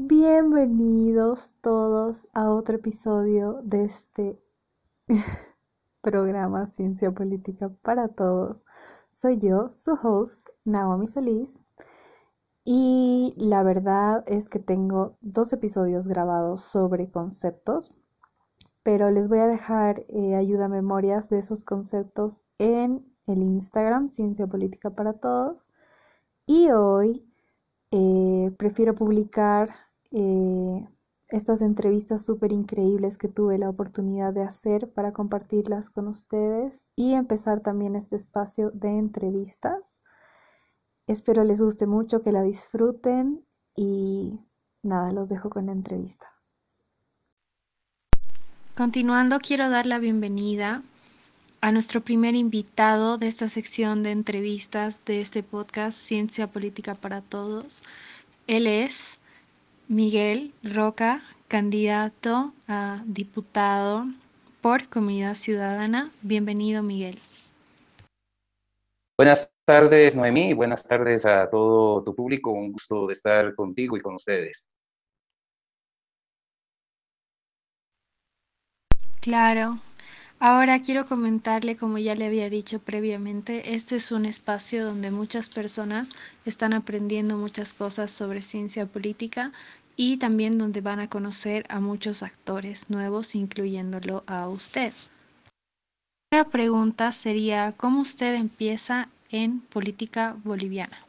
Bienvenidos todos a otro episodio de este programa Ciencia Política para Todos. Soy yo, su host, Naomi Solís, y la verdad es que tengo dos episodios grabados sobre conceptos, pero les voy a dejar eh, ayuda a memorias de esos conceptos en el Instagram Ciencia Política para Todos. Y hoy eh, prefiero publicar eh, estas entrevistas súper increíbles que tuve la oportunidad de hacer para compartirlas con ustedes y empezar también este espacio de entrevistas. Espero les guste mucho, que la disfruten y nada, los dejo con la entrevista. Continuando, quiero dar la bienvenida a nuestro primer invitado de esta sección de entrevistas de este podcast Ciencia Política para Todos. Él es Miguel Roca, candidato a diputado por Comunidad Ciudadana. Bienvenido, Miguel. Buenas tardes, Noemí, buenas tardes a todo tu público. Un gusto de estar contigo y con ustedes. Claro, Ahora quiero comentarle, como ya le había dicho previamente, este es un espacio donde muchas personas están aprendiendo muchas cosas sobre ciencia política y también donde van a conocer a muchos actores nuevos, incluyéndolo a usted. La pregunta sería, ¿cómo usted empieza en política boliviana?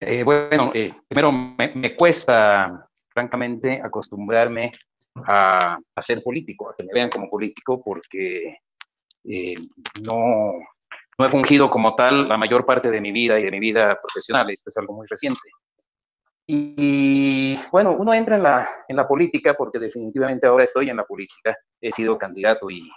Eh, bueno, eh, primero me cuesta, francamente, acostumbrarme a, ser político, a que me vean como político, porque eh, no, no he fungido como tal la mayor parte de mi vida y de mi vida profesional, esto es algo muy reciente. Y bueno, uno entra en la, en la política porque definitivamente ahora estoy en la política, he sido candidato y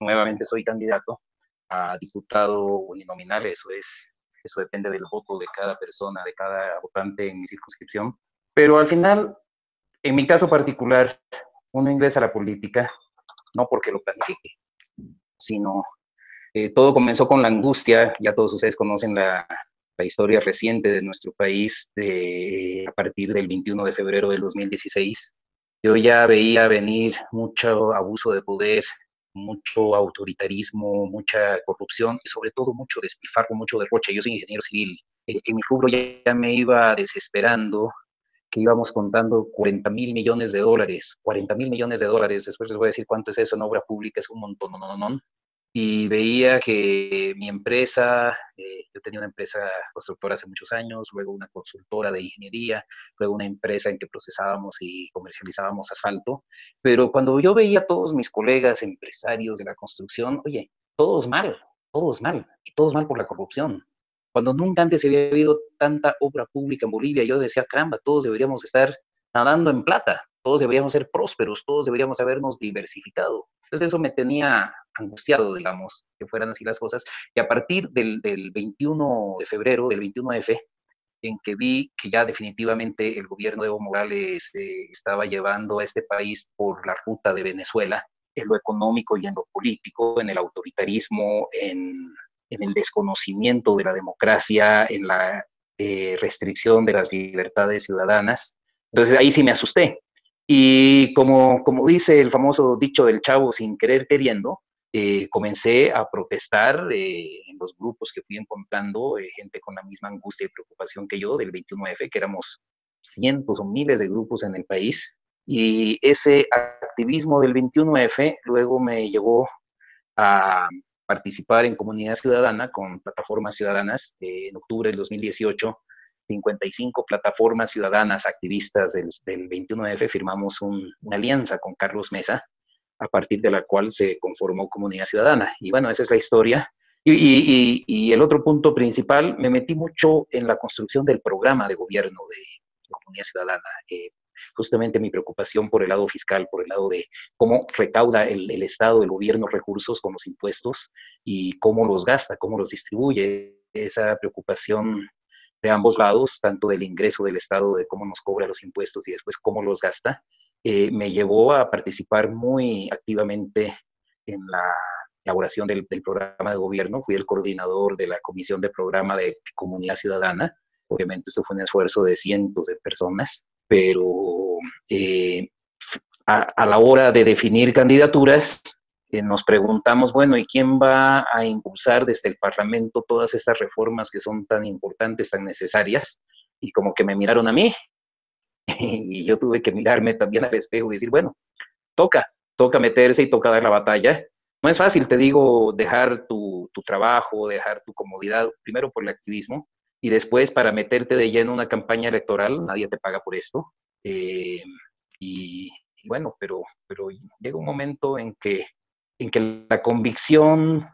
nuevamente soy candidato a diputado uninominal, eso es, eso depende del voto de cada persona, de cada votante en mi circunscripción. Pero al final, en mi caso particular, uno ingresa a la política no porque lo planifique, sino eh, todo comenzó con la angustia, ya todos ustedes conocen la, historia reciente de nuestro país de, a partir del 21 de febrero del 2016. Yo ya veía venir mucho abuso de poder, mucho autoritarismo, mucha corrupción y sobre todo mucho despilfarro, mucho derroche. Yo soy ingeniero civil. En, mi rubro ya, me iba desesperando que íbamos contando 40 mil millones de dólares, 40 mil millones de dólares, después les voy a decir cuánto es eso en obra pública, es un montón, no, no, no. Y veía que mi empresa, eh, yo tenía una empresa constructora hace muchos años, luego una consultora de ingeniería, luego una empresa en que procesábamos y comercializábamos asfalto, pero cuando yo veía a todos mis colegas empresarios de la construcción, oye, todos mal, todos mal, y todos mal por la corrupción, cuando nunca antes había habido tanta obra pública en Bolivia, yo decía, caramba, todos deberíamos estar nadando en plata, todos deberíamos ser prósperos, todos deberíamos habernos diversificado. Entonces eso me tenía angustiado, digamos, que fueran así las cosas. Y a partir del, 21 de febrero, del 21F, en que vi que ya definitivamente el gobierno de Evo Morales eh, estaba llevando a este país por la ruta de Venezuela, en lo económico y en lo político, en el autoritarismo, en en el desconocimiento de la democracia, en la eh, restricción de las libertades ciudadanas. Entonces ahí sí me asusté. Y como, como dice el famoso dicho del chavo, sin querer queriendo, eh, comencé a protestar eh, en los grupos que fui encontrando, gente con la misma angustia y preocupación que yo del 21F, que éramos cientos o miles de grupos en el país. Y ese activismo del 21F luego me llevó a participar en comunidad ciudadana con plataformas ciudadanas. Eh, en octubre del 2018, 55 plataformas ciudadanas activistas del, 21F firmamos una alianza con Carlos Mesa, a partir de la cual se conformó Comunidad Ciudadana. Y bueno, esa es la historia. Y, el otro punto principal, me metí mucho en la construcción del programa de gobierno de Comunidad Ciudadana. Eh, justamente mi preocupación por el lado fiscal, por el lado de cómo recauda el, Estado, el gobierno recursos con los impuestos y cómo los gasta, cómo los distribuye. Esa preocupación de ambos lados, tanto del ingreso del Estado, de cómo nos cobra los impuestos y después cómo los gasta, eh, me llevó a participar muy activamente en la elaboración del, del, programa de gobierno. Fui el coordinador de la Comisión de Programa de Comunidad Ciudadana Obviamente esto fue un esfuerzo de cientos de personas, pero eh, a, la hora de definir candidaturas, eh, nos preguntamos, bueno, ¿y quién va a impulsar desde el Parlamento todas estas reformas que son tan importantes, tan necesarias? Y como que me miraron a mí, y yo tuve que mirarme también al espejo y decir, bueno, toca, toca meterse y toca dar la batalla. No es fácil, te digo, dejar tu, tu trabajo, dejar tu comodidad, primero por el activismo, y después para meterte de lleno en una campaña electoral, nadie te paga por esto. Eh, y, bueno, pero, pero llega un momento en que, en que la convicción,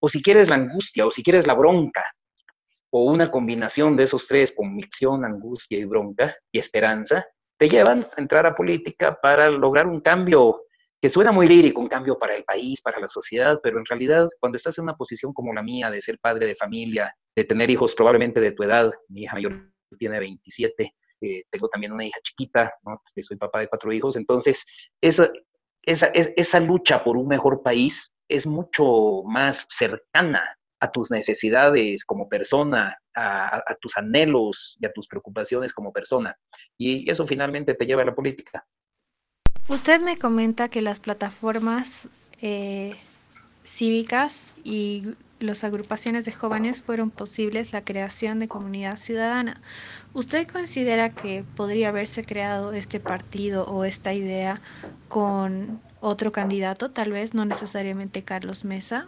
o si quieres la angustia, o si quieres la bronca, o una combinación de esos tres, convicción, angustia y bronca y esperanza, te llevan a entrar a política para lograr un cambio que suena muy lírico, un cambio para el país, para la sociedad, pero en realidad cuando estás en una posición como la mía, de ser padre de familia, de tener hijos probablemente de tu edad, mi hija mayor tiene 27, eh, tengo también una hija chiquita, ¿no? soy papá de cuatro hijos, entonces esa, lucha por un mejor país es mucho más cercana a tus necesidades como persona, a, tus anhelos y a tus preocupaciones como persona. Y eso finalmente te lleva a la política. Usted me comenta que las plataformas eh, cívicas y las agrupaciones de jóvenes fueron posibles la creación de comunidad ciudadana. ¿Usted considera que podría haberse creado este partido o esta idea con otro candidato, tal vez no necesariamente Carlos Mesa?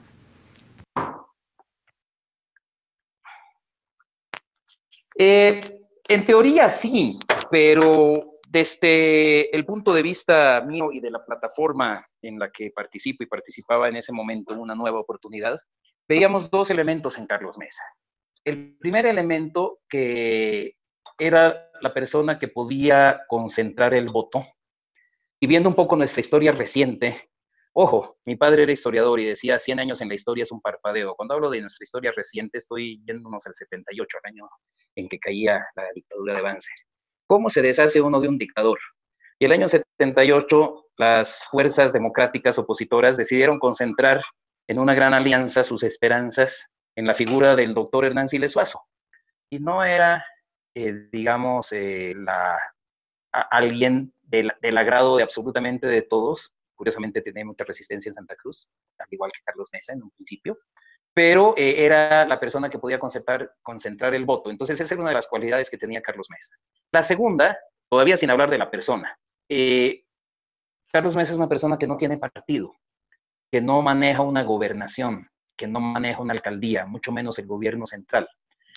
Eh, en teoría sí, pero desde el punto de vista mío y de la plataforma en la que participo y participaba en ese momento, una nueva oportunidad, veíamos dos elementos en Carlos Mesa. El primer elemento que era la persona que podía concentrar el voto. Y viendo un poco nuestra historia reciente, ojo, mi padre era historiador y decía 100 años en la historia es un parpadeo. Cuando hablo de nuestra historia reciente, estoy yéndonos al 78, el año en que caía la dictadura de Banzer cómo se deshace uno de un dictador. Y el año 78, las fuerzas democráticas opositoras decidieron concentrar en una gran alianza sus esperanzas en la figura del doctor Hernán Siles. Y no era, eh, digamos, eh, la, alguien del, del, agrado de absolutamente de todos. Curiosamente tenía mucha resistencia en Santa Cruz, al igual que Carlos Mesa en un principio pero eh, era la persona que podía concentrar, el voto. Entonces, esa era una de las cualidades que tenía Carlos Mesa. La segunda, todavía sin hablar de la persona, eh, Carlos Mesa es una persona que no tiene partido, que no maneja una gobernación, que no maneja una alcaldía, mucho menos el gobierno central.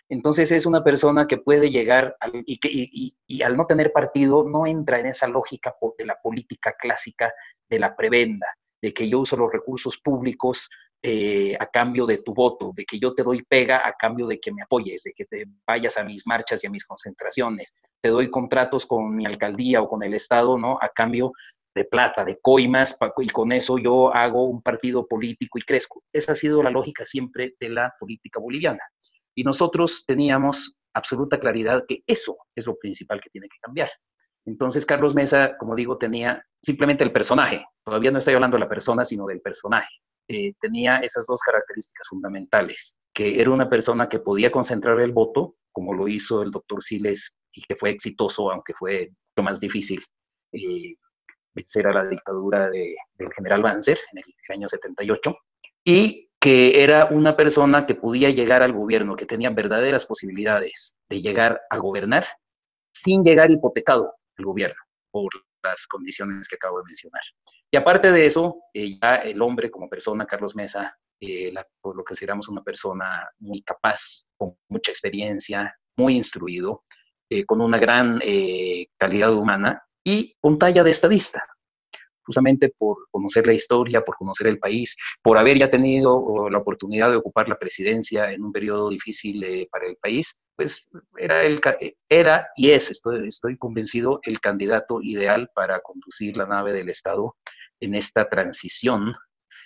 Entonces es una persona que puede llegar y, que, y, al no tener partido no entra en esa lógica de la política clásica de la prebenda, de que yo uso los recursos públicos eh, a cambio de tu voto, de que yo te doy pega a cambio de que me apoyes, de que te vayas a mis marchas y a mis concentraciones, te doy contratos con mi alcaldía o con el Estado, ¿no? A cambio de plata, de coimas, y con eso yo hago un partido político y crezco. Esa ha sido la lógica siempre de la política boliviana. Y nosotros teníamos absoluta claridad que eso es lo principal que tiene que cambiar. Entonces, Carlos Mesa, como digo, tenía simplemente el personaje. Todavía no estoy hablando de la persona, sino del personaje. Eh, tenía esas dos características fundamentales, que era una persona que podía concentrar el voto, como lo hizo el doctor Siles, y que fue exitoso, aunque fue lo más difícil eh, vencer a la dictadura del general Banzer en el, año 78, y que era una persona que podía llegar al gobierno, que tenía verdaderas posibilidades de llegar a gobernar sin llegar hipotecado el gobierno por las condiciones que acabo de mencionar. Y aparte de eso, eh, ya el hombre como persona, Carlos Mesa, eh, lo consideramos una persona muy capaz, con mucha experiencia, muy instruido, eh, con una gran calidad humana y con talla de estadista justamente por conocer la historia, por conocer el país, por haber ya tenido la oportunidad de ocupar la presidencia en un periodo difícil eh, para el país, pues era, el, era y es, estoy, estoy convencido, el candidato ideal para conducir la nave del Estado en esta transición.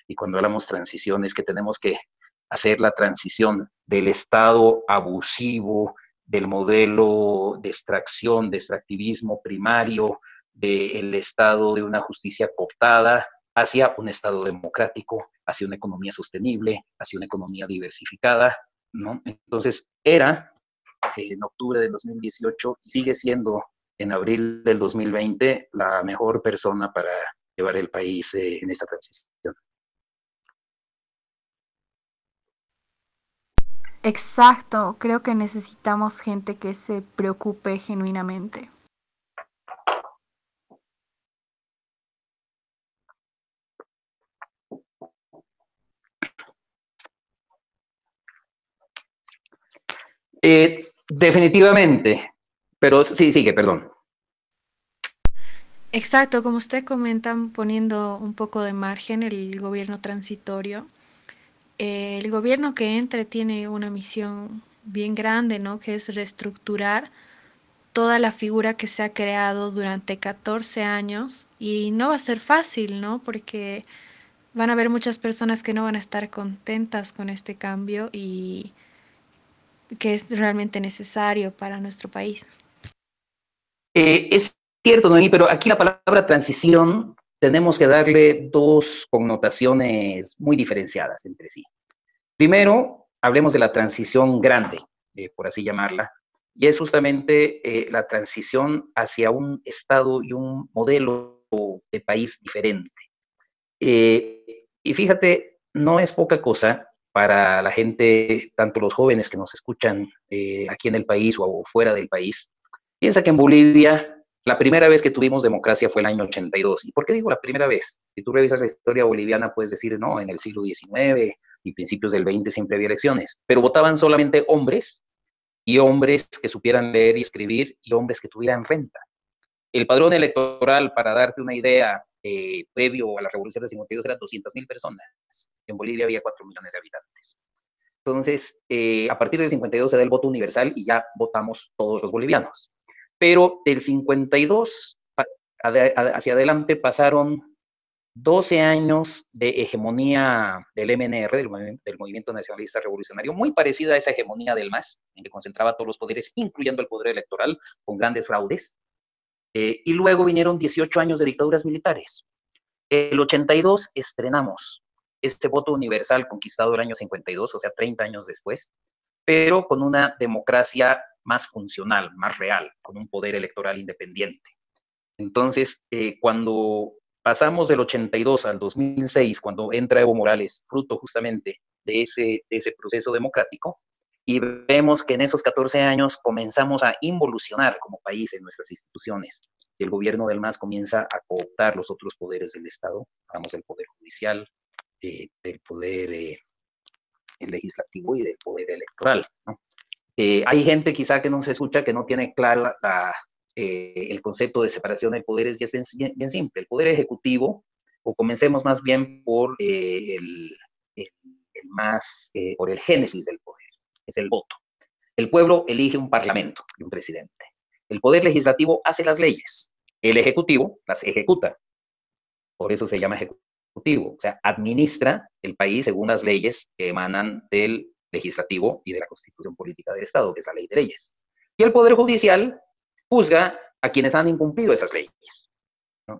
Y cuando hablamos transición es que tenemos que hacer la transición del Estado abusivo, del modelo de extracción, de extractivismo primario, del estado de una justicia cooptada hacia un estado democrático, hacia una economía sostenible, hacia una economía diversificada, ¿no? Entonces, era en octubre del 2018 y sigue siendo en abril del 2020 la mejor persona para llevar el país eh, en esta transición. Exacto, creo que necesitamos gente que se preocupe genuinamente. Eh, definitivamente, pero sí, sigue, perdón. Exacto, como usted comenta, poniendo un poco de margen el gobierno transitorio, el gobierno que entre tiene una misión bien grande, ¿no? Que es reestructurar toda la figura que se ha creado durante 14 años y no va a ser fácil, ¿no? Porque van a haber muchas personas que no van a estar contentas con este cambio y que es realmente necesario para nuestro país. Eh, es cierto, Noemí, pero aquí la palabra transición tenemos que darle dos connotaciones muy diferenciadas entre sí. Primero, hablemos de la transición grande, eh, por así llamarla, y es justamente eh, la transición hacia un Estado y un modelo de país diferente. y fíjate, no es poca cosa para la gente, tanto los jóvenes que nos escuchan eh, aquí en el país o fuera del país. Piensa que en Bolivia la primera vez que tuvimos democracia fue el año 82. ¿Y por qué digo la primera vez? Si tú revisas la historia boliviana, puedes decir, no, en el siglo XIX y principios del XX siempre había elecciones, pero votaban solamente hombres y hombres que supieran leer y escribir y hombres que tuvieran renta. El padrón electoral, para darte una idea, eh, previo a la revolución de 52 eran 200.000 personas. En Bolivia había 4 millones de habitantes. Entonces, eh, a partir del 52 se da el voto universal y ya votamos todos los bolivianos. Pero del 52 hacia adelante pasaron 12 años de hegemonía del MNR, del, del, Movimiento Nacionalista Revolucionario, muy parecida a esa hegemonía del MAS, en que concentraba todos los poderes, incluyendo el poder electoral, con grandes fraudes. Eh, y luego vinieron 18 años de dictaduras militares. El 82 estrenamos este voto universal conquistado el año 52, o sea, 30 años después, pero con una democracia más funcional, más real, con un poder electoral independiente. Entonces, eh, cuando pasamos del 82 al 2006, cuando entra Evo Morales, fruto justamente de ese, de ese proceso democrático, y vemos que en esos 14 años comenzamos a involucionar como país en nuestras instituciones. El gobierno del MAS comienza a cooptar los otros poderes del Estado, hablamos del poder judicial, eh, del poder eh, legislativo y del poder electoral. Eh, hay gente quizá que no se escucha, que no tiene claro el concepto de separación de poderes y es bien, simple. El poder ejecutivo, o comencemos más bien por el, el, más, por el génesis del es el voto. El pueblo elige un parlamento y un presidente. El poder legislativo hace las leyes. El ejecutivo las ejecuta. Por eso se llama ejecutivo. O sea, administra el país según las leyes que emanan del legislativo y de la constitución política del Estado, que es la ley de leyes. Y el poder judicial juzga a quienes han incumplido esas leyes.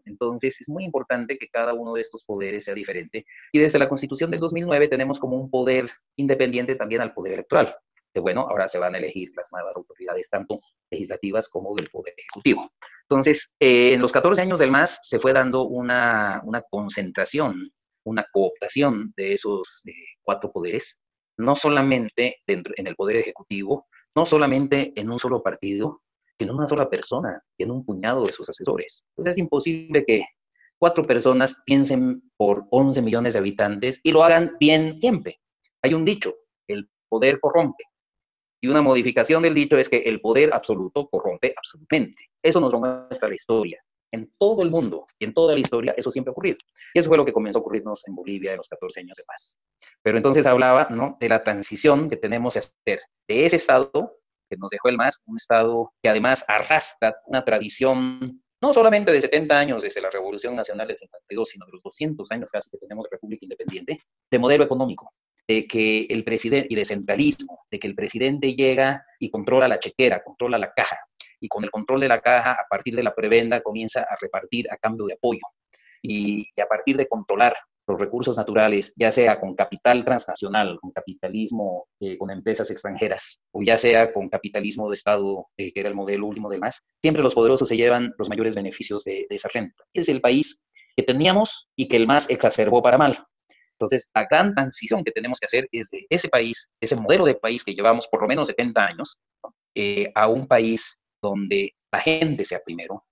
Entonces, es muy importante que cada uno de estos poderes sea diferente. Y desde la Constitución del 2009 tenemos como un poder independiente también al poder electoral. De bueno, ahora se van a elegir las nuevas autoridades, tanto legislativas como del poder ejecutivo. Entonces, eh, en los 14 años del MAS se fue dando una, una concentración, una cooptación de esos eh, cuatro poderes, no solamente dentro, en el poder ejecutivo, no solamente en un solo partido, en una sola persona, en un puñado de sus asesores. Entonces es imposible que cuatro personas piensen por 11 millones de habitantes y lo hagan bien siempre. Hay un dicho, el poder corrompe. Y una modificación del dicho es que el poder absoluto corrompe absolutamente. Eso nos lo muestra la historia. En todo el mundo y en toda la historia eso siempre ha ocurrido. Y eso fue lo que comenzó a ocurrirnos en Bolivia en los 14 años de paz. Pero entonces hablaba ¿no? de la transición que tenemos que hacer de ese estado que nos dejó el MAS, un Estado que además arrastra una tradición no solamente de 70 años desde la Revolución Nacional de 52, sino de los 200 años casi que tenemos República Independiente, de modelo económico, de que el presidente, y de centralismo, de que el presidente llega y controla la chequera, controla la caja, y con el control de la caja, a partir de la prebenda, comienza a repartir a cambio de apoyo. Y a partir de controlar los recursos naturales, ya sea con capital transnacional, con capitalismo, eh, con empresas extranjeras, o ya sea con capitalismo de Estado, eh, que era el modelo último del MAS, siempre los poderosos se llevan los mayores beneficios de, de esa renta. Es el país que teníamos y que el MAS exacerbó para mal. Entonces, la gran transición que tenemos que hacer es de ese país, ese modelo de país que llevamos por lo menos 70 años, eh, a un país donde la gente sea primero,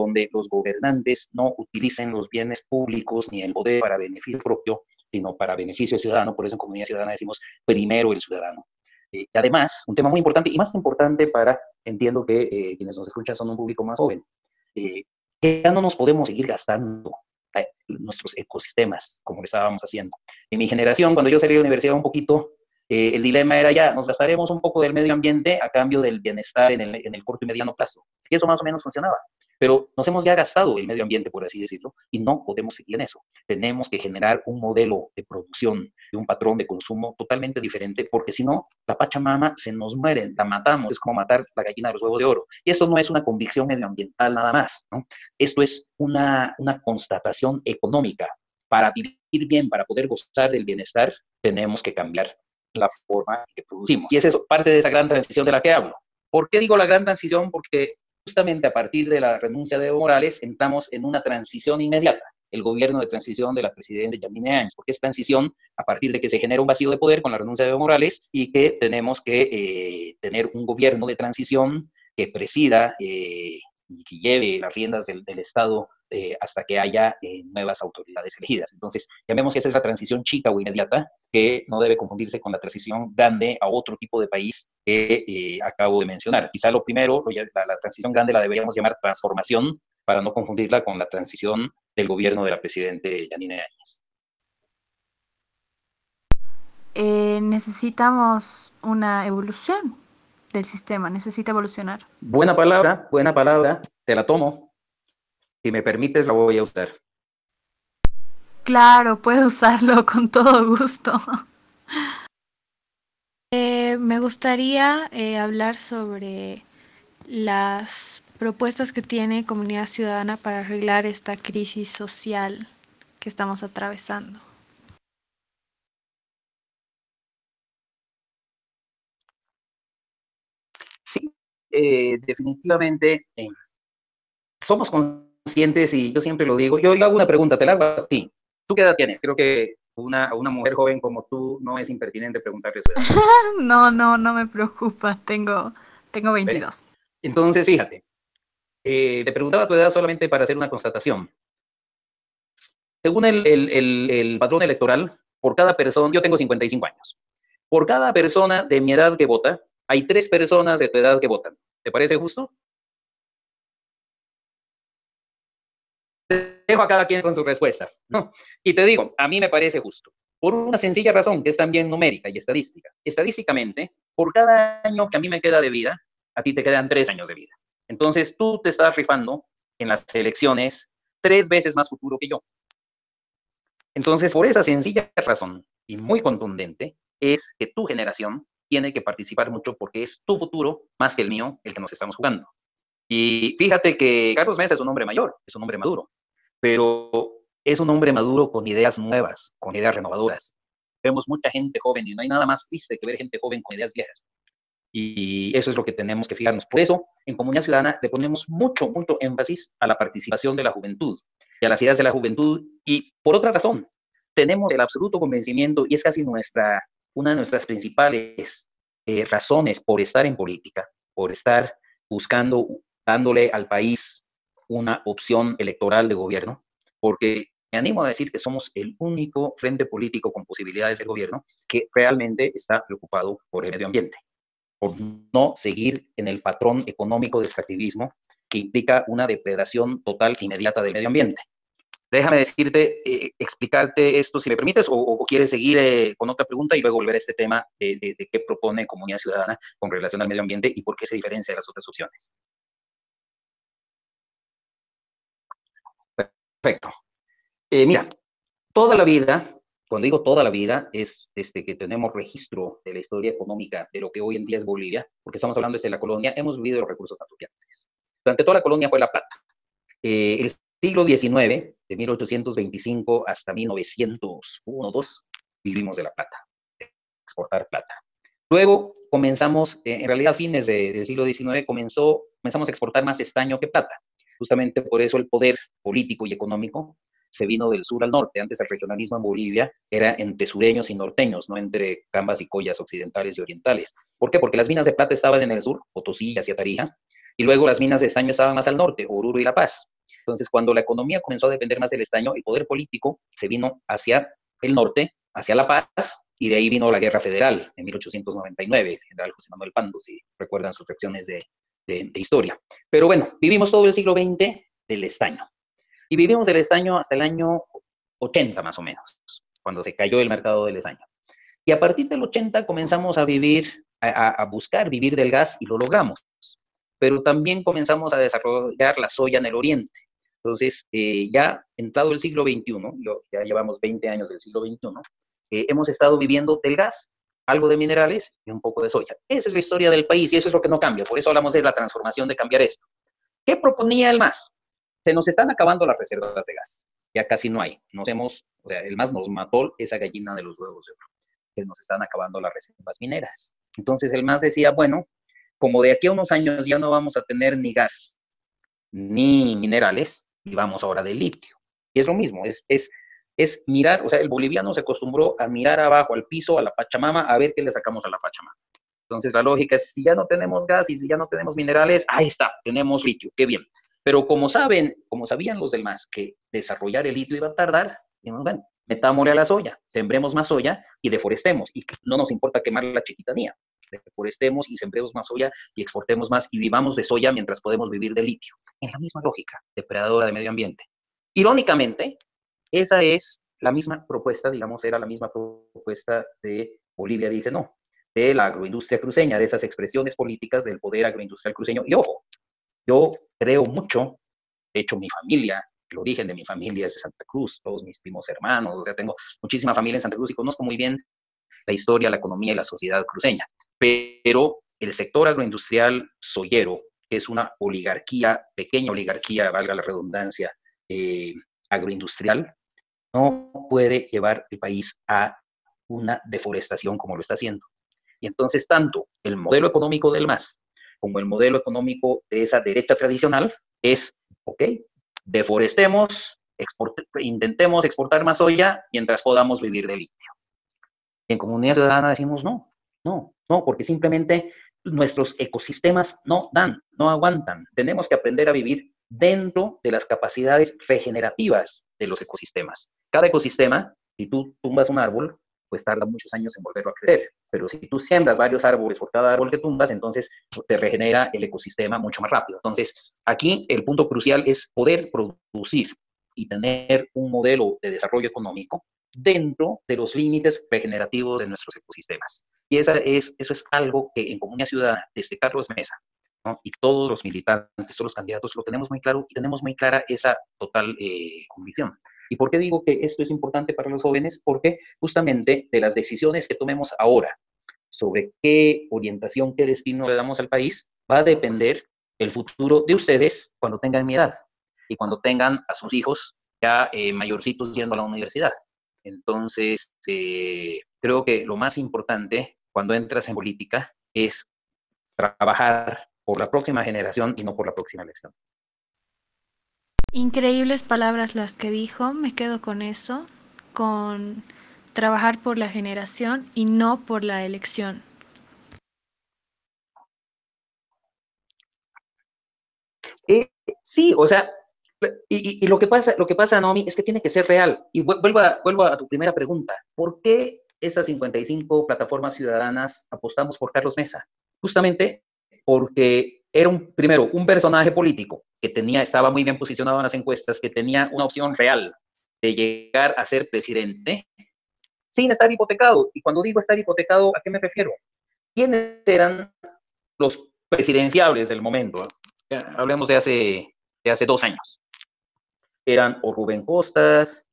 donde los gobernantes no utilicen los bienes públicos ni el poder para beneficio propio, sino para beneficio ciudadano. Por eso en Comunidad Ciudadana decimos primero el ciudadano. Eh, además, un tema muy importante y más importante para, entiendo que eh, quienes nos escuchan son un público más joven, que ya no nos podemos seguir gastando nuestros ecosistemas como lo estábamos haciendo. En mi generación, cuando yo salí de la universidad un poquito, eh, el dilema era ya, nos gastaremos un poco del medio ambiente a cambio del bienestar en el, en el, corto y mediano plazo. Y eso más o menos funcionaba. Pero nos hemos ya gastado el medio ambiente, por así decirlo, y no podemos seguir en eso. Tenemos que generar un modelo de producción, de un patrón de consumo totalmente diferente, porque si no, la Pachamama se nos muere, la matamos, es como matar la gallina de los huevos de oro. Y eso no es una convicción medioambiental nada más. Esto es una, una constatación económica. Para vivir bien, para poder gozar del bienestar, tenemos que cambiar la forma que producimos. Y es eso, parte de esa gran transición de la que hablo. ¿Por qué digo la gran transición? Porque justamente a partir de la renuncia de Evo Morales entramos en una transición inmediata, el gobierno de transición de la presidenta Yamine Áñez, porque es transición a partir de que se genera un vacío de poder con la renuncia de Evo Morales y que tenemos que eh, tener un gobierno de transición que presida eh, y que lleve las riendas del Estado eh, hasta que haya eh, nuevas autoridades elegidas. Entonces, llamemos que esa es la transición chica o inmediata, que no debe confundirse con la transición grande a otro tipo de país que eh, acabo de mencionar. Quizá lo primero, la, la, transición grande la deberíamos llamar transformación, para no confundirla con la transición del gobierno de la presidenta Yanine Áñez. necesitamos una evolución del sistema, necesita evolucionar. Buena palabra, buena palabra, te la tomo. Si me permites, la voy a usar. Claro, puedo usarlo con todo gusto. Eh, me gustaría eh, hablar sobre las propuestas que tiene Comunidad Ciudadana para arreglar esta crisis social que estamos atravesando. eh, definitivamente eh, somos conscientes y yo siempre lo digo. Yo, hago una pregunta, te la hago a ti. ¿Tú qué edad tienes? Creo que una, una mujer joven como tú no es impertinente preguntarle su edad. no, no, no me preocupa. Tengo, tengo 22. Entonces, fíjate, eh, te preguntaba tu edad solamente para hacer una constatación. Según el, el, el, el patrón electoral, por cada persona, yo tengo 55 años, por cada persona de mi edad que vota, hay tres personas de tu edad que votan. ¿Te parece justo? Dejo a cada quien con su respuesta. ¿no? Y te digo, a mí me parece justo. Por una sencilla razón, que es también numérica y estadística. Estadísticamente, por cada año que a mí me queda de vida, a ti te quedan tres años de vida. Entonces, tú te estás rifando en las elecciones tres veces más futuro que yo. Entonces, por esa sencilla razón y muy contundente, es que tu generación tiene que participar mucho porque es tu futuro más que el mío el que nos estamos jugando. Y fíjate que Carlos Mesa es un hombre mayor, es un hombre maduro, pero es un hombre maduro con ideas nuevas, con ideas renovadoras. Vemos mucha gente joven y no hay nada más triste que ver gente joven con ideas viejas. Y eso es lo que tenemos que fijarnos. Por eso, en Comunidad Ciudadana le ponemos mucho, mucho énfasis a la participación de la juventud y a las ideas de la juventud. Y por otra razón, tenemos el absoluto convencimiento, y es casi nuestra una de nuestras principales eh, razones por estar en política, por estar buscando, dándole al país una opción electoral de gobierno, porque me animo a decir que somos el único frente político con posibilidades de gobierno que realmente está preocupado por el medio ambiente, por no seguir en el patrón económico de extractivismo que implica una depredación total e inmediata del medio ambiente. Déjame decirte, eh, explicarte esto, si me permites, o, o quieres seguir eh, con otra pregunta y luego volver a este tema de, de, de, qué propone Comunidad Ciudadana con relación al medio ambiente y por qué se diferencia de las otras opciones. Perfecto. Eh, mira, toda la vida, cuando digo toda la vida, es este, que tenemos registro de la historia económica de lo que hoy en día es Bolivia, porque estamos hablando desde la colonia, hemos vivido los recursos naturales. Durante toda la colonia fue la plata. Eh, el siglo XIX, de 1825 hasta 1901, 2, vivimos de la plata, exportar plata. Luego comenzamos, eh, en realidad, a fines del siglo XIX, comenzó, comenzamos a exportar más estaño que plata. Justamente por eso el poder político y económico se vino del sur al norte. Antes el regionalismo en Bolivia era entre sureños y norteños, no entre cambas y collas occidentales y orientales. ¿Por qué? Porque las minas de plata estaban en el sur, Potosí hacia Tarija, y luego las minas de estaño estaban más al norte, Oruro y La Paz. Entonces, cuando la economía comenzó a depender más del estaño, el poder político se vino hacia el norte, hacia La Paz, y de ahí vino la Guerra Federal en 1899, el general José Manuel Pando, si recuerdan sus lecciones de, de, historia. Pero bueno, vivimos todo el siglo XX del estaño. Y vivimos del estaño hasta el año 80 más o menos, cuando se cayó el mercado del estaño. Y a partir del 80 comenzamos a vivir, a, buscar vivir del gas y lo logramos. Pero también comenzamos a desarrollar la soya en el oriente. Entonces, eh, ya entrado el siglo XXI, ya llevamos 20 años del siglo XXI, eh, hemos estado viviendo del gas, algo de minerales y un poco de soya. Esa es la historia del país y eso es lo que no cambia. Por eso hablamos de la transformación, de cambiar esto. ¿Qué proponía el MAS? Se nos están acabando las reservas de gas. Ya casi no hay. Nos hemos, o sea, el MAS nos mató esa gallina de los huevos de oro. Que nos están acabando las reservas mineras. Entonces el MAS decía, bueno, como de aquí a unos años ya no vamos a tener ni gas ni minerales, vamos ahora de litio. Y es lo mismo, es, es, es mirar, o sea, el boliviano se acostumbró a mirar abajo al piso, a la Pachamama, a ver qué le sacamos a la Pachamama. Entonces la lógica es, si ya no tenemos gas y si ya no tenemos minerales, ahí está, tenemos litio, qué bien. Pero como saben, como sabían los demás que desarrollar el litio iba a tardar, bueno, metámosle a la soya, sembremos más soya y deforestemos. Y no nos importa quemar la chiquitanía deforestemos y sembremos más soya y exportemos más y vivamos de soya mientras podemos vivir de litio. En la misma lógica, depredadora de medio ambiente. Irónicamente, esa es la misma propuesta, digamos, era la misma propuesta de Bolivia, dice no, de la agroindustria cruceña, de esas expresiones políticas del poder agroindustrial cruceño. Y ojo, yo creo mucho, de hecho mi familia, el origen de mi familia es de Santa Cruz, todos mis primos hermanos, o sea, tengo muchísima familia en Santa Cruz y conozco muy bien la historia, la economía y la sociedad cruceña. Pero el sector agroindustrial soyero, que es una oligarquía, pequeña oligarquía, valga la redundancia, eh, agroindustrial, no puede llevar el país a una deforestación como lo está haciendo. Y entonces, tanto el modelo económico del MAS como el modelo económico de esa derecha tradicional es, ok, deforestemos, intentemos exportar más soya mientras podamos vivir de litio. En comunidad ciudadana decimos no, no, no, porque simplemente nuestros ecosistemas no dan, no aguantan. Tenemos que aprender a vivir dentro de las capacidades regenerativas de los ecosistemas. Cada ecosistema, si tú tumbas un árbol, pues tarda muchos años en volverlo a crecer. Pero si tú siembras varios árboles por cada árbol que tumbas, entonces te regenera el ecosistema mucho más rápido. Entonces, aquí el punto crucial es poder producir y tener un modelo de desarrollo económico dentro de los límites regenerativos de nuestros ecosistemas. Y esa es, eso es algo que en Comunidad Ciudadana, desde Carlos Mesa, y todos los militantes, todos los candidatos, lo tenemos muy claro y tenemos muy clara esa total eh, convicción. ¿Y por qué digo que esto es importante para los jóvenes? Porque justamente de las decisiones que tomemos ahora sobre qué orientación, qué destino le damos al país, va a depender el futuro de ustedes cuando tengan mi edad y cuando tengan a sus hijos ya eh, mayorcitos yendo a la universidad. Entonces, eh, creo que lo más importante cuando entras en política es trabajar por la próxima generación y no por la próxima elección. Increíbles palabras las que dijo, me quedo con eso, con trabajar por la generación y no por la elección. Eh, sí, o sea, y, lo que pasa, lo que pasa, Naomi, es que tiene que ser real. Y vuelvo a, vuelvo a tu primera pregunta. ¿Por qué esas 55 plataformas ciudadanas apostamos por Carlos Mesa? Justamente porque era un, primero, un personaje político que tenía, estaba muy bien posicionado en las encuestas, que tenía una opción real de llegar a ser presidente sin estar hipotecado. Y cuando digo estar hipotecado, ¿a qué me refiero? ¿Quiénes eran los presidenciables del momento? Hablemos de hace, de hace dos años eran o Rubén Costas,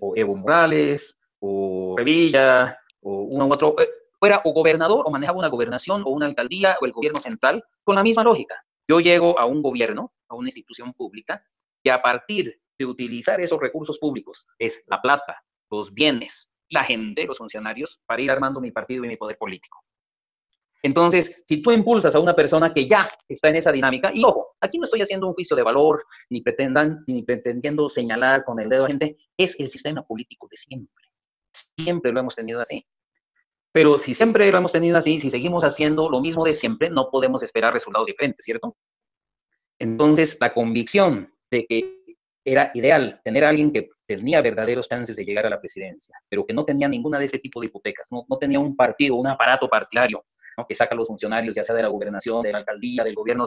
o Evo Morales, o Revilla, o uno u otro, eh, fuera o gobernador o manejaba una gobernación o una alcaldía o el gobierno central, con la misma lógica. Yo llego a un gobierno, a una institución pública, que a partir de utilizar esos recursos públicos es la plata, los bienes, la gente, los funcionarios, para ir armando mi partido y mi poder político. Entonces, si tú impulsas a una persona que ya está en esa dinámica, y ojo, aquí no estoy haciendo un juicio de valor, ni, pretendan, ni pretendiendo señalar con el dedo a gente, es el sistema político de siempre. Siempre lo hemos tenido así. Pero si siempre lo hemos tenido así, si seguimos haciendo lo mismo de siempre, no podemos esperar resultados diferentes, ¿cierto? Entonces, la convicción de que era ideal tener a alguien que tenía verdaderos chances de llegar a la presidencia, pero que no tenía ninguna de ese tipo de hipotecas, no, no tenía un partido, un aparato partidario que saca a los funcionarios, ya sea de la gobernación, de la alcaldía, del gobierno,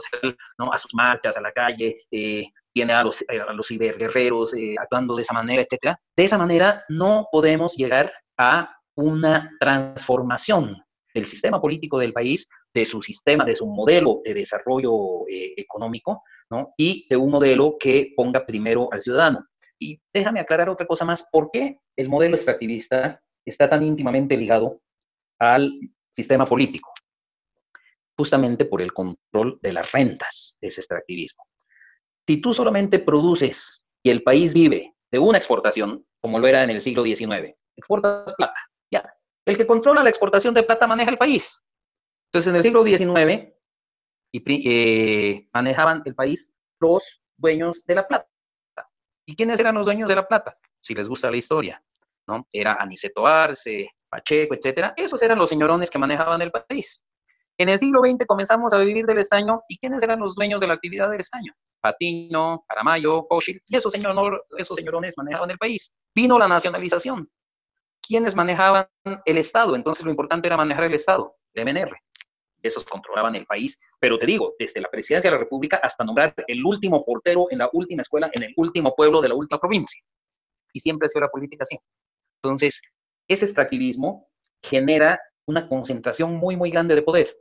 ¿no? a sus marchas, a la calle, eh, tiene a los, eh, los ciberguerreros eh, actuando de esa manera, etcétera. De esa manera no podemos llegar a una transformación del sistema político del país, de su sistema, de su modelo de desarrollo económico, ¿no? y de un modelo que ponga primero al ciudadano. Y déjame aclarar otra cosa más, ¿por qué el modelo extractivista está tan íntimamente ligado al sistema político? justamente por el control de las rentas de ese extractivismo. Si tú solamente produces y el país vive de una exportación, como lo era en el siglo XIX, exportas plata. El que controla la exportación de plata maneja el país. Entonces, en el siglo XIX, y, eh, manejaban el país los dueños de la plata. ¿Y quiénes eran los dueños de la plata? Si les gusta la historia, ¿no? Era Aniceto Arce, Pacheco, etcétera. Esos eran los señorones que manejaban el país. En el siglo XX comenzamos a vivir del estaño, ¿y quiénes eran los dueños de la actividad del estaño? Patino, Aramayo, Cochil, y esos, señor, esos señorones manejaban el país. Vino la nacionalización. ¿Quiénes manejaban el Estado? Entonces lo importante era manejar el Estado, el MNR. Esos controlaban el país, pero te digo, desde la presidencia de la República hasta nombrar el último portero en la última escuela, en el último pueblo de la última provincia. Y siempre ha sido la política así. Entonces, ese extractivismo genera una concentración muy, muy grande de poder.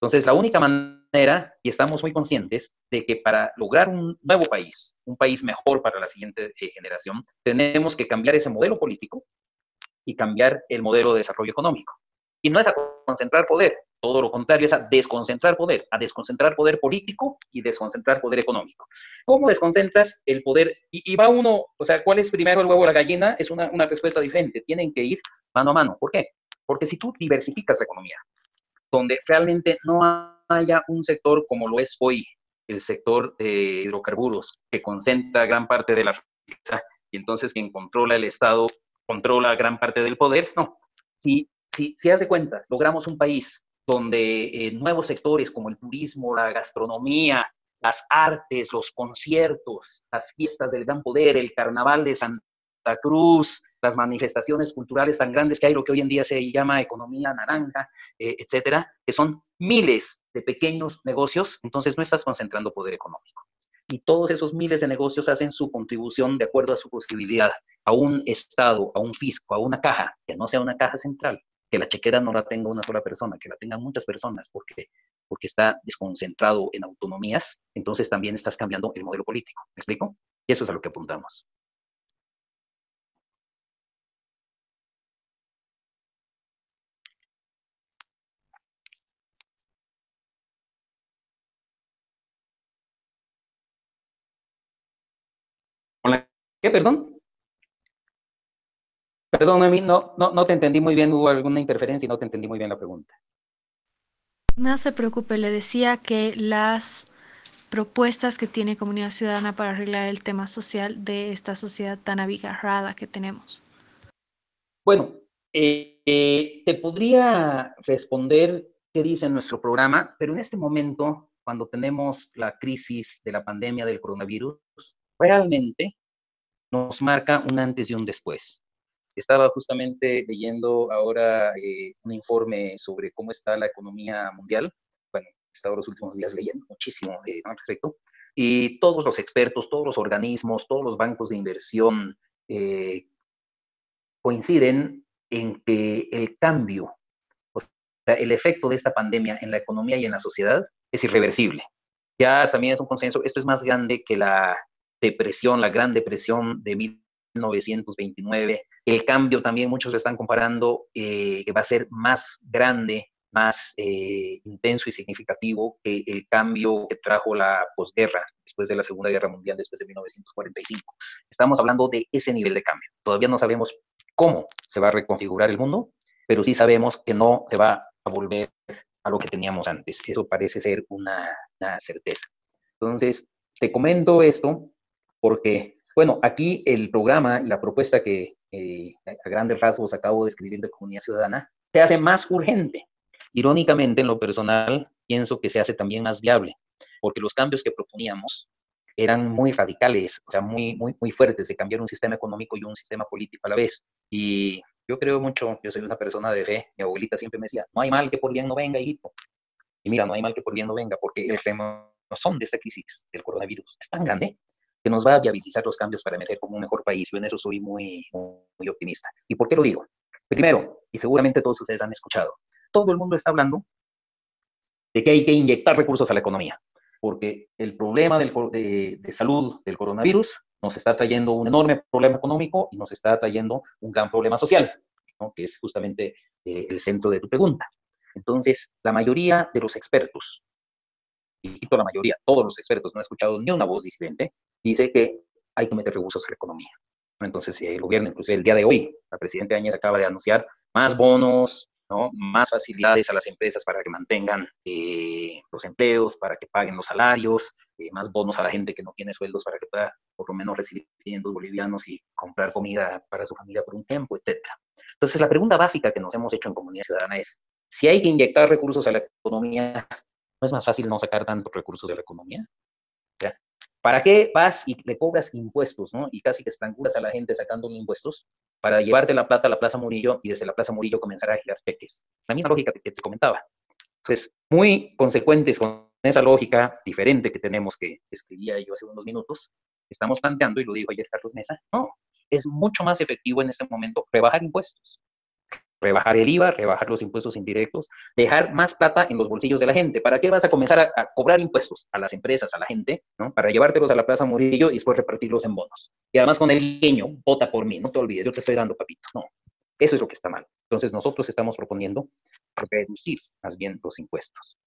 Entonces, la única manera, y estamos muy conscientes, de que para lograr un nuevo país, un país mejor para la siguiente eh, generación, tenemos que cambiar ese modelo político y cambiar el modelo de desarrollo económico. Y no es a concentrar poder, todo lo contrario, es a desconcentrar poder, a desconcentrar poder político y desconcentrar poder económico. ¿Cómo desconcentras el poder? Y, va uno, o sea, ¿cuál es primero el huevo o la gallina? Es una, una respuesta diferente. Tienen que ir mano a mano. ¿Por qué? Porque si tú diversificas la economía, donde realmente no haya un sector como lo es hoy, el sector de hidrocarburos, que concentra gran parte de la riqueza y entonces quien controla el Estado controla gran parte del poder. No, si, si, si hace cuenta, logramos un país donde eh, nuevos sectores como el turismo, la gastronomía, las artes, los conciertos, las fiestas del gran poder, el carnaval de Santa Cruz, las manifestaciones culturales tan grandes que hay, lo que hoy en día se llama economía naranja, eh, etcétera, que son miles de pequeños negocios, entonces no estás concentrando poder económico. Y todos esos miles de negocios hacen su contribución de acuerdo a su posibilidad, a un Estado, a un fisco, a una caja, que no sea una caja central, que la chequera no la tenga una sola persona, que la tengan muchas personas, porque, porque está desconcentrado en autonomías, entonces también estás cambiando el modelo político. ¿Me explico? Y eso es a lo que apuntamos. ¿Qué, perdón? Perdón, no, no, no te entendí muy bien, hubo alguna interferencia y no te entendí muy bien la pregunta. No se preocupe, le decía que las propuestas que tiene Comunidad Ciudadana para arreglar el tema social de esta sociedad tan abigarrada que tenemos. Bueno, eh, eh, te podría responder qué dice nuestro programa, pero en este momento, cuando tenemos la crisis de la pandemia del coronavirus, realmente nos marca un antes y un después. Estaba justamente leyendo ahora eh, un informe sobre cómo está la economía mundial. Bueno, he estado los últimos días leyendo muchísimo eh, al respecto. Y todos los expertos, todos los organismos, todos los bancos de inversión eh, coinciden en que el cambio, o sea, el efecto de esta pandemia en la economía y en la sociedad es irreversible. Ya también es un consenso, esto es más grande que la depresión, la Gran Depresión de 1929. El cambio también muchos están comparando eh, que va a ser más grande, más eh, intenso y significativo que el cambio que trajo la posguerra, después de la Segunda Guerra Mundial, después de 1945. Estamos hablando de ese nivel de cambio. Todavía no sabemos cómo se va a reconfigurar el mundo, pero sí sabemos que no se va a volver a lo que teníamos antes. Eso parece ser una, certeza. Entonces, te comento esto porque, bueno, aquí el programa y la propuesta que a grandes rasgos acabo de escribir de Comunidad Ciudadana se hace más urgente. Irónicamente, en lo personal, pienso que se hace también más viable, porque los cambios que proponíamos eran muy radicales, o sea, muy, muy, muy fuertes, de cambiar un sistema económico y un sistema político a la vez. Y yo creo mucho, yo soy una persona de fe, mi abuelita siempre me decía, no hay mal que por bien no venga, hijito. Y mira, no hay mal que por bien no venga, porque el son de esta crisis del coronavirus es tan grande que nos va a viabilizar los cambios para emerger como un mejor país. Yo en eso soy muy, muy optimista. ¿Y por qué lo digo? Primero, y seguramente todos ustedes han escuchado, todo el mundo está hablando de que hay que inyectar recursos a la economía, porque el problema del, de, de salud del coronavirus nos está trayendo un enorme problema económico y nos está trayendo un gran problema social, ¿no? que es justamente eh, el centro de tu pregunta. Entonces, la mayoría de los expertos, y la mayoría, todos los expertos, no he escuchado ni una voz disidente, dice que hay que meter recursos a la economía. Entonces, el gobierno, incluso el día de hoy, la presidenta Áñez acaba de anunciar más bonos, ¿no? más facilidades a las empresas para que mantengan eh, los empleos, para que paguen los salarios, eh, más bonos a la gente que no tiene sueldos para que pueda por lo menos recibir 500 bolivianos y comprar comida para su familia por un tiempo, etc. Entonces, la pregunta básica que nos hemos hecho en Comunidad Ciudadana es, si hay que inyectar recursos a la economía, ¿no es más fácil no sacar tantos recursos de la economía? ¿Para qué vas y le cobras impuestos, ¿no? Y casi que estrangulas a la gente sacándole impuestos para llevarte la plata a la Plaza Murillo y desde la Plaza Murillo comenzar a girar cheques. La misma lógica que te comentaba. Entonces, muy consecuentes con esa lógica diferente que tenemos que escribía yo hace unos minutos, estamos planteando, y lo dijo ayer Carlos Mesa, no, es mucho más efectivo en este momento rebajar impuestos rebajar el IVA, rebajar los impuestos indirectos, dejar más plata en los bolsillos de la gente. ¿Para qué vas a comenzar a, cobrar impuestos a las empresas, a la gente, ¿no? para llevártelos a la Plaza Murillo y después repartirlos en bonos? Y además con el guiño, vota por mí, no te olvides, yo te estoy dando papito. No, eso es lo que está mal. Entonces nosotros estamos proponiendo reducir más bien los impuestos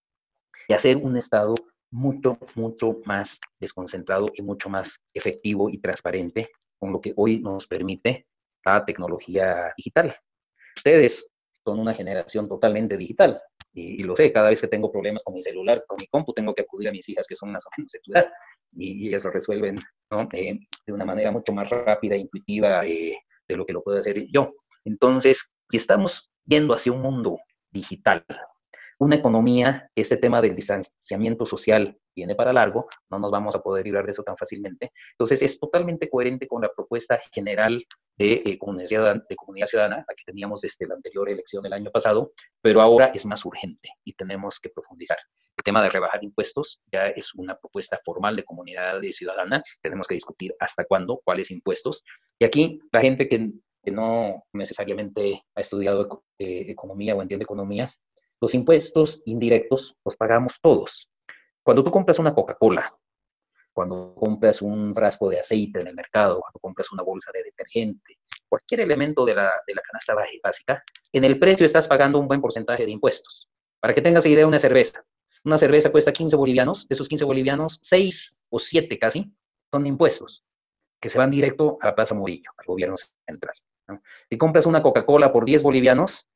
y hacer un Estado mucho, mucho más desconcentrado y mucho más efectivo y transparente con lo que hoy nos permite la tecnología digital ustedes son una generación totalmente digital. Y, lo sé, cada vez que tengo problemas con mi celular, con mi compu, tengo que acudir a mis hijas que son más o menos de tu edad. Y, ellas lo resuelven eh, de una manera mucho más rápida e intuitiva eh, de lo que lo puedo hacer yo. Entonces, si estamos yendo hacia un mundo digital, una economía, este tema del distanciamiento social viene para largo, no nos vamos a poder librar de eso tan fácilmente. Entonces, es totalmente coherente con la propuesta general de, eh, comunidad, de comunidad ciudadana, la que teníamos desde la anterior elección del año pasado, pero ahora es más urgente y tenemos que profundizar. El tema de rebajar impuestos ya es una propuesta formal de comunidad ciudadana, tenemos que discutir hasta cuándo, cuáles impuestos. Y aquí la gente que, que no necesariamente ha estudiado eh, economía o entiende economía, los impuestos indirectos los pagamos todos. Cuando tú compras una Coca-Cola, cuando compras un frasco de aceite en el mercado, cuando compras una bolsa de detergente, cualquier elemento de la, de la canasta básica, en el precio estás pagando un buen porcentaje de impuestos. Para que tengas idea, una cerveza. Una cerveza cuesta 15 bolivianos, de esos 15 bolivianos, 6 o 7 casi son impuestos que se van directo a la Plaza Murillo, al gobierno central. Si compras una Coca-Cola por 10 bolivianos,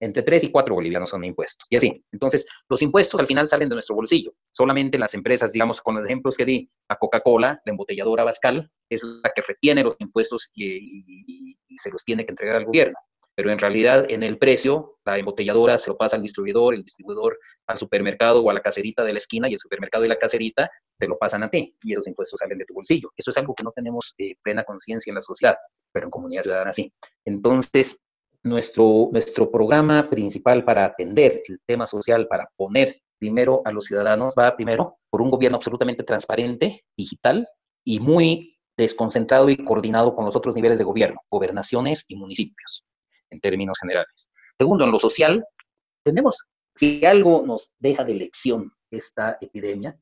entre 3 y 4 bolivianos son impuestos. Y así. Entonces, los impuestos al final salen de nuestro bolsillo. Solamente las empresas, digamos, con los ejemplos que di, a Coca-Cola, la embotelladora Bascal, es la que retiene los impuestos y, se los tiene que entregar al gobierno. Pero en realidad, en el precio, la embotelladora se lo pasa al distribuidor, el distribuidor al supermercado o a la caserita de la esquina, y el supermercado y la caserita te lo pasan a ti, y esos impuestos salen de tu bolsillo. Eso es algo que no tenemos eh, plena conciencia en la sociedad, pero en comunidad ciudadana sí. Entonces, nuestro, nuestro programa principal para atender el tema social, para poner primero a los ciudadanos, va primero por un gobierno absolutamente transparente, digital y muy desconcentrado y coordinado con los otros niveles de gobierno, gobernaciones y municipios, en términos generales. Segundo, en lo social, tenemos, si algo nos deja de lección esta epidemia,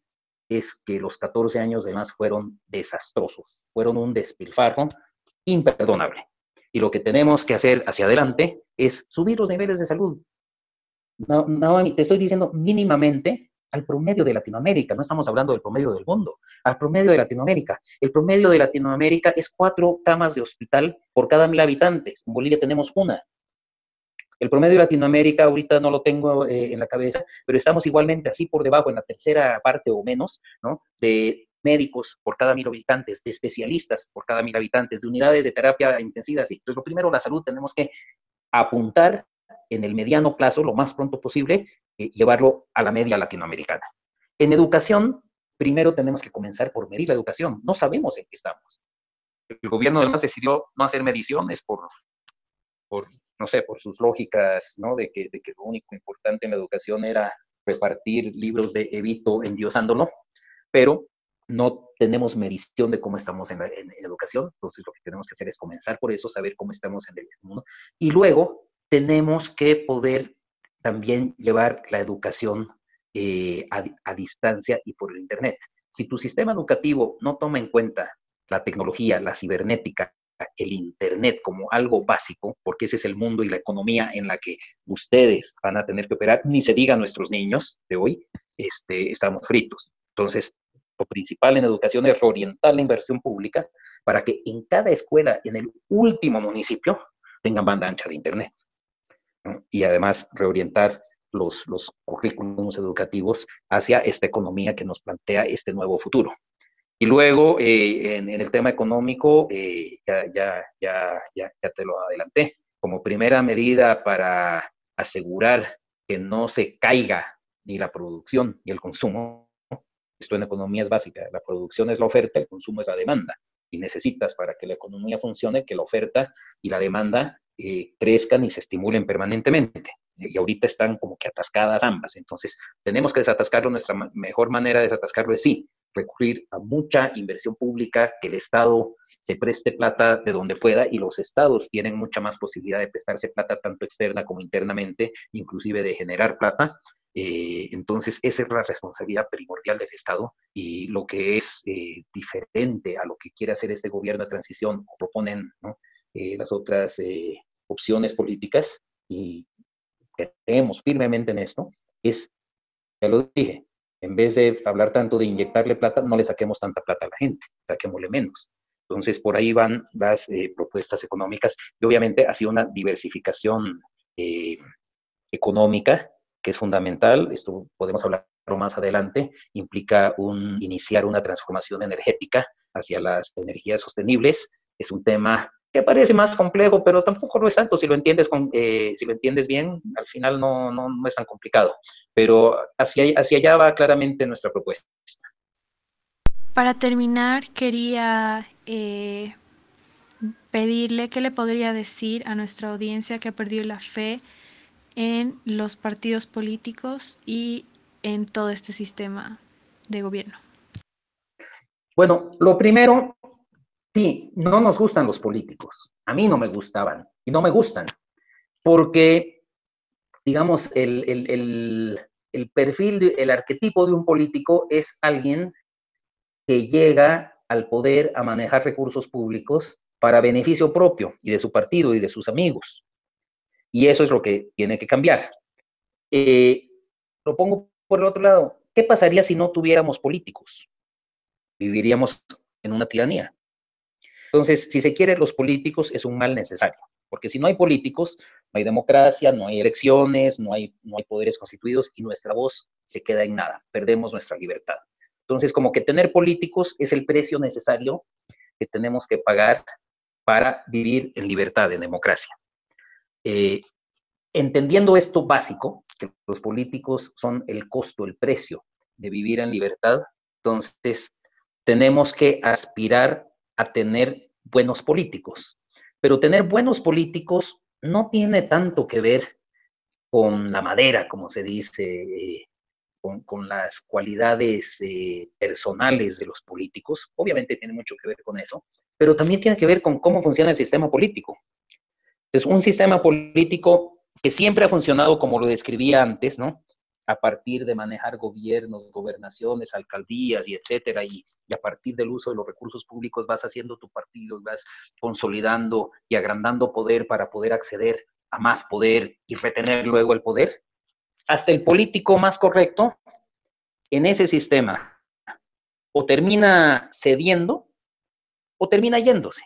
es que los 14 años de más fueron desastrosos, fueron un despilfarro imperdonable. Y lo que tenemos que hacer hacia adelante es subir los niveles de salud. No, te estoy diciendo mínimamente al promedio de Latinoamérica, no estamos hablando del promedio del mundo, al promedio de Latinoamérica. El promedio de Latinoamérica es cuatro camas de hospital por cada mil habitantes. En Bolivia tenemos una. El promedio de Latinoamérica ahorita no lo tengo eh, en la cabeza, pero estamos igualmente así por debajo, en la tercera parte o menos, ¿no? Médicos por cada mil habitantes, de especialistas por cada mil habitantes, de unidades de terapia intensiva. Entonces, lo primero, la salud, tenemos que apuntar en el mediano plazo, lo más pronto posible, eh, llevarlo a la media latinoamericana. En educación, primero tenemos que comenzar por medir la educación. No sabemos en qué estamos. El gobierno además decidió no hacer mediciones por, por no sé, por sus lógicas, ¿no? De que, de que lo único importante en la educación era repartir libros de Evito endiosándolo, pero no tenemos medición de cómo estamos en, en, educación, entonces lo que tenemos que hacer es comenzar por eso, saber cómo estamos en el mundo, y luego tenemos que poder también llevar la educación eh, a, a, distancia y por el Internet. Si tu sistema educativo no toma en cuenta la tecnología, la cibernética, el Internet como algo básico, porque ese es el mundo y la economía en la que ustedes van a tener que operar, ni se diga a nuestros niños de hoy, este, estamos fritos. Entonces, lo principal en educación es reorientar la inversión pública para que en cada escuela, en el último municipio, tengan banda ancha de Internet y además reorientar los, los currículums educativos hacia esta economía que nos plantea este nuevo futuro. Y luego, eh, en, en, el tema económico, eh, ya, ya, ya, ya te lo adelanté, como primera medida para asegurar que no se caiga ni la producción ni el consumo, esto en economía es básica, la producción es la oferta, el consumo es la demanda, y necesitas para que la economía funcione que la oferta y la demanda eh, crezcan y se estimulen permanentemente. Y ahorita están como que atascadas ambas. Entonces, tenemos que desatascarlo. Nuestra mejor manera de desatascarlo es sí, recurrir a mucha inversión pública, que el Estado se preste plata de donde pueda y los estados tienen mucha más posibilidad de prestarse plata tanto externa como internamente, inclusive de generar plata. Eh, entonces, esa es la responsabilidad primordial del Estado y lo que es eh, diferente a lo que quiere hacer este gobierno de transición o proponen ¿no? eh, las otras eh, opciones políticas y creemos firmemente en esto, es, ya lo dije, en vez de hablar tanto de inyectarle plata, no le saquemos tanta plata a la gente, saquémosle menos. Entonces, por ahí van las eh, propuestas económicas y obviamente ha sido una diversificación eh, económica que es fundamental. Esto podemos hablar más adelante. Implica un, iniciar una transformación energética hacia las energías sostenibles. Es un tema que parece más complejo, pero tampoco lo es tanto si lo entiendes, con, eh, si lo entiendes bien, al final no, no, no es tan complicado, pero hacia, hacia allá va claramente nuestra propuesta. Para terminar, quería eh, pedirle qué le podría decir a nuestra audiencia que ha perdido la fe en los partidos políticos y en todo este sistema de gobierno. Bueno, lo primero Sí, no nos gustan los políticos. A mí no me gustaban y no me gustan, porque, digamos, el, el, el, perfil, el arquetipo de un político es alguien que llega al poder a manejar recursos públicos para beneficio propio y de su partido y de sus amigos. Y eso es lo que tiene que cambiar. Eh, lo por el otro lado. ¿Qué pasaría si no tuviéramos políticos? Viviríamos en una tiranía. Entonces, si se quiere, los políticos es un mal necesario, porque si no hay políticos, no hay democracia, no hay elecciones, no hay, no hay poderes constituidos y nuestra voz se queda en nada, perdemos nuestra libertad. Entonces, como que tener políticos es el precio necesario que tenemos que pagar para vivir en libertad, en democracia. Eh, entendiendo esto básico, que los políticos son el costo, el precio de vivir en libertad, entonces tenemos que aspirar a tener buenos políticos. Pero tener buenos políticos no tiene tanto que ver con la madera, como se dice, eh, con, las cualidades eh, personales de los políticos. Obviamente tiene mucho que ver con eso, pero también tiene que ver con cómo funciona el sistema político. Entonces, un sistema político que siempre ha funcionado como lo describía antes, ¿no? a partir de manejar gobiernos, gobernaciones, alcaldías y etcétera, y, y, a partir del uso de los recursos públicos vas haciendo tu partido, vas consolidando y agrandando poder para poder acceder a más poder y retener luego el poder. Hasta el político más correcto en ese sistema o termina cediendo o termina yéndose.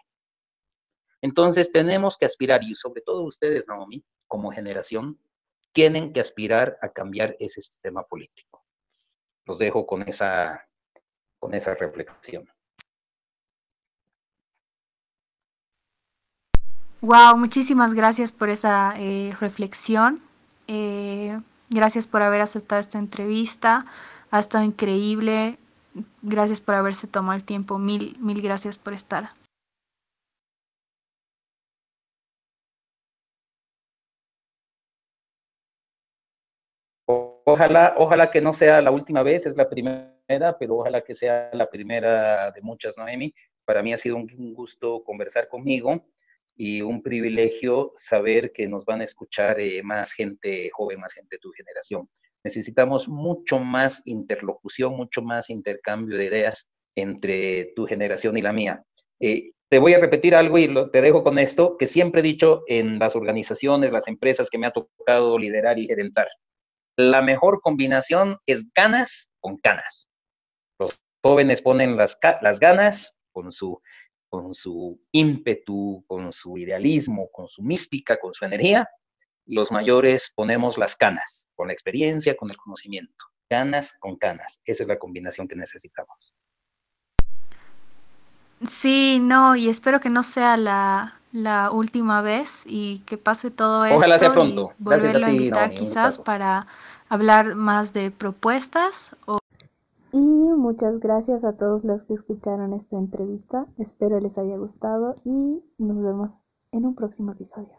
Entonces tenemos que aspirar, y sobre todo ustedes, Naomi, como generación, tienen que aspirar a cambiar ese sistema político. Los dejo con esa, con esa reflexión. Wow, muchísimas gracias por esa eh, reflexión. Eh, gracias por haber aceptado esta entrevista. Ha estado increíble. Gracias por haberse tomado el tiempo. Mil, mil gracias por estar. Ojalá, ojalá que no sea la última vez, es la primera, pero ojalá que sea la primera de muchas, Noemi. Para mí ha sido un gusto conversar conmigo y un privilegio saber que nos van a escuchar eh, más gente joven, más gente de tu generación. Necesitamos mucho más interlocución, mucho más intercambio de ideas entre tu generación y la mía. Eh, te voy a repetir algo y te dejo con esto, que siempre he dicho en las organizaciones, las empresas que me ha tocado liderar y gerentar la mejor combinación es ganas con canas. Los jóvenes ponen las, las ganas con su, con su ímpetu, con su idealismo, con su mística, con su energía. Los mayores ponemos las canas, con la experiencia, con el conocimiento. Ganas con canas. Esa es la combinación que necesitamos. Sí, no, y espero que no sea la, la última vez y que pase todo esto. Ojalá sea pronto. Y volverlo a, invitar quizás para hablar más de propuestas. O... Y muchas gracias a todos los que escucharon esta entrevista. Espero les haya gustado y nos vemos en un próximo episodio.